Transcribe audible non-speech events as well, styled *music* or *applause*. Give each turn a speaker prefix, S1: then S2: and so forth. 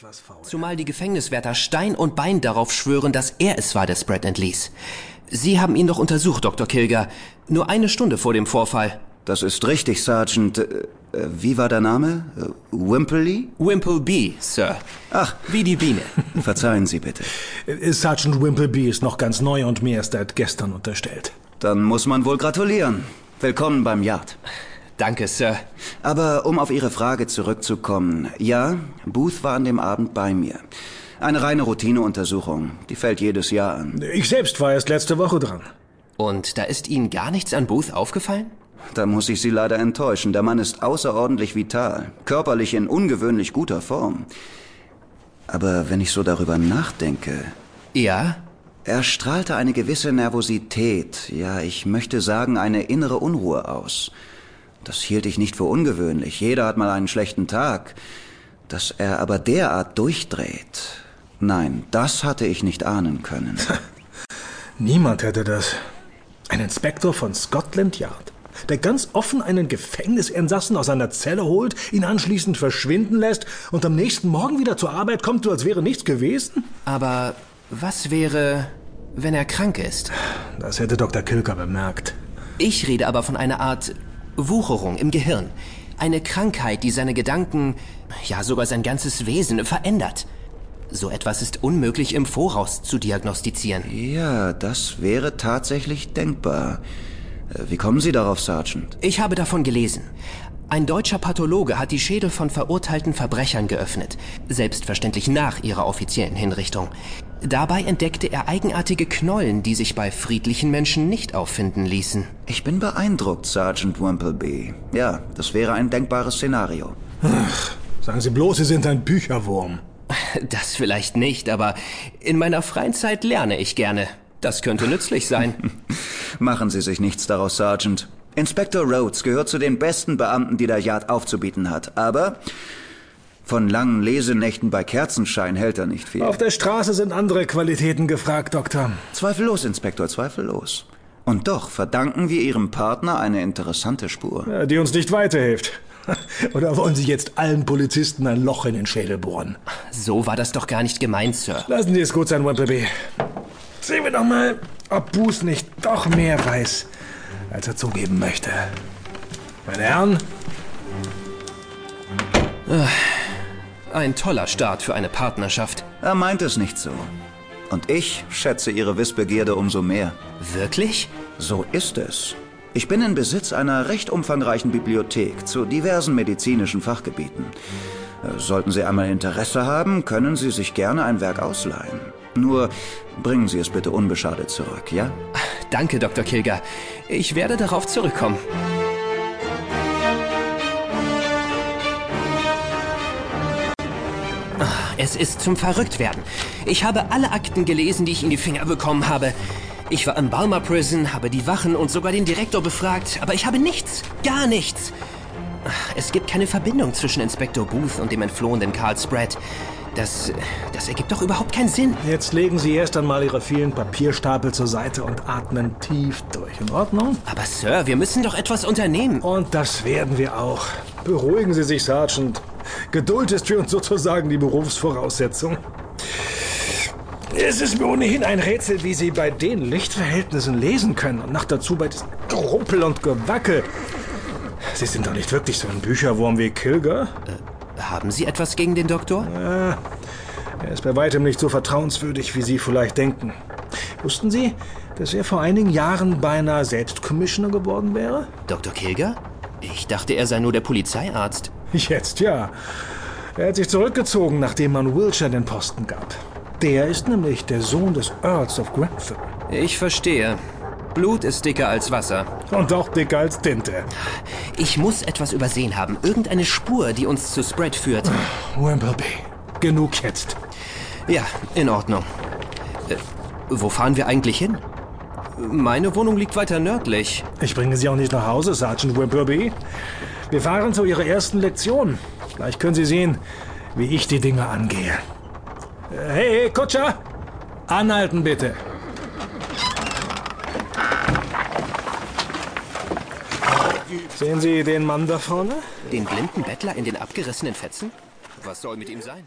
S1: etwas faul.
S2: Zumal die Gefängniswärter Stein und Bein darauf schwören, dass er es war, der Spread entließ. Sie haben ihn doch untersucht, Dr. Kilger. Nur eine Stunde vor dem Vorfall.
S3: Das ist richtig, Sergeant. Äh, äh, wie war der Name? Äh, Wimpley?
S2: Wimpleby, Sir.
S3: Ach.
S2: Wie die Biene. *laughs*
S3: Verzeihen Sie bitte.
S1: Äh, Sergeant Wimpleby ist noch ganz neu und mir erst seit gestern unterstellt.
S3: Dann muss man wohl gratulieren. Willkommen beim Yard.
S2: Danke, Sir.
S3: Aber um auf Ihre Frage zurückzukommen. Ja, Booth war an dem Abend bei mir. Eine reine Routineuntersuchung. Die fällt jedes Jahr an.
S1: Ich selbst war erst letzte Woche dran.
S2: Und da ist Ihnen gar nichts an Booth aufgefallen?
S3: Da muss ich Sie leider enttäuschen. Der Mann ist außerordentlich vital, körperlich in ungewöhnlich guter Form. Aber wenn ich so darüber nachdenke.
S2: Ja?
S3: Er strahlte eine gewisse Nervosität, ja, ich möchte sagen, eine innere Unruhe aus. Das hielt ich nicht für ungewöhnlich. Jeder hat mal einen schlechten Tag. Dass er aber derart durchdreht. Nein, das hatte ich nicht ahnen können. *laughs*
S1: Niemand hätte das. Ein Inspektor von Scotland Yard, der ganz offen einen Gefängnisinsassen aus seiner Zelle holt, ihn anschließend verschwinden lässt und am nächsten Morgen wieder zur Arbeit kommt, so als wäre nichts gewesen?
S2: Aber was wäre, wenn er krank ist?
S1: Das hätte Dr. Kilker bemerkt.
S2: Ich rede aber von einer Art Wucherung im Gehirn. Eine Krankheit, die seine Gedanken, ja sogar sein ganzes Wesen verändert. So etwas ist unmöglich im Voraus zu diagnostizieren.
S3: Ja, das wäre tatsächlich denkbar. Äh, wie kommen Sie darauf, Sergeant?
S2: Ich habe davon gelesen. Ein deutscher Pathologe hat die Schädel von verurteilten Verbrechern geöffnet, selbstverständlich nach ihrer offiziellen Hinrichtung. Dabei entdeckte er eigenartige Knollen, die sich bei friedlichen Menschen nicht auffinden ließen.
S3: Ich bin beeindruckt, Sergeant Wimpleby. Ja, das wäre ein denkbares Szenario.
S1: Ach, sagen Sie bloß, Sie sind ein Bücherwurm. *laughs*
S2: Das vielleicht nicht, aber in meiner freien Zeit lerne ich gerne. Das könnte nützlich sein. *laughs*
S3: Machen Sie sich nichts daraus, Sergeant. Inspector Rhodes gehört zu den besten Beamten, die der Yard aufzubieten hat. Aber von langen Lesenächten bei Kerzenschein hält er nicht viel.
S1: Auf der Straße sind andere Qualitäten gefragt, Doktor.
S3: Zweifellos, Inspektor, zweifellos. Und doch verdanken wir Ihrem Partner eine interessante Spur.
S1: Ja, die uns nicht weiterhilft. *laughs* Oder wollen Sie jetzt allen Polizisten ein Loch in den Schädel bohren?
S2: So war das doch gar nicht gemeint, Sir.
S1: Lassen Sie es gut sein, Wimpleby. Sehen wir doch mal, ob Booth nicht doch mehr weiß, als er zugeben möchte. Meine Herren?
S2: Ein toller Start für eine Partnerschaft.
S3: Er meint es nicht so. Und ich schätze Ihre Wissbegierde umso mehr.
S2: Wirklich?
S3: So ist es. Ich bin in Besitz einer recht umfangreichen Bibliothek zu diversen medizinischen Fachgebieten. Äh, Sollten Sie einmal Interesse haben, können Sie sich gerne ein Werk ausleihen. Nur bringen Sie es bitte unbeschadet zurück, ja?
S2: Danke, Dr. Kilger. Ich werde darauf zurückkommen. Ah, Es ist zum Verrücktwerden. Ich habe alle Akten gelesen, die ich in die Finger bekommen habe. Ich war im Balmer Prison, habe die Wachen und sogar den Direktor befragt, aber ich habe nichts, gar nichts. Ah, Es gibt keine Verbindung zwischen Inspektor Booth und dem entflohenen Carl Spratt. Das, das ergibt doch überhaupt keinen Sinn.
S1: Jetzt legen Sie erst einmal Ihre vielen Papierstapel zur Seite und atmen tief durch. In Ordnung?
S2: Aber Sir, wir müssen doch etwas unternehmen.
S1: Und das werden wir auch. Beruhigen Sie sich, Sergeant. Geduld ist für uns sozusagen die Berufsvoraussetzung. Es ist mir ohnehin ein Rätsel, wie Sie bei den Lichtverhältnissen lesen können und noch dazu bei diesem Gerumpel und Gewackel. Sie sind doch nicht wirklich so ein Bücherwurm wie Kilger?
S2: Haben Sie etwas gegen den Doktor?
S1: Er ist bei weitem nicht so vertrauenswürdig, wie Sie vielleicht denken. Wussten Sie, dass er vor einigen Jahren beinahe selbst Commissioner geworden wäre?
S2: Dr. Kilger? Ich dachte, er sei nur der Polizeiarzt.
S1: Jetzt ja. Er hat sich zurückgezogen, nachdem man Wiltshire den Posten gab. Der ist nämlich der Sohn des Earls of Grantham.
S2: Ich verstehe. Blut ist dicker als Wasser.
S1: Und auch dicker als Tinte.
S2: Ich muss etwas übersehen haben. Irgendeine Spur, die uns zu Spread führt.
S1: Wimbleby, genug jetzt.
S2: Ja, in Ordnung. Äh, wo fahren wir eigentlich hin? Meine Wohnung liegt weiter nördlich.
S1: Ich bringe Sie auch nicht nach Hause, Sergeant Wimbleby. Wir fahren zu Ihrer ersten Lektion. Gleich können Sie sehen, wie ich die Dinge angehe. Äh, Hey, hey, Kutscher! Anhalten bitte. Sehen Sie den Mann da vorne?
S2: Den blinden Bettler in den abgerissenen Fetzen? Was soll mit ihm sein?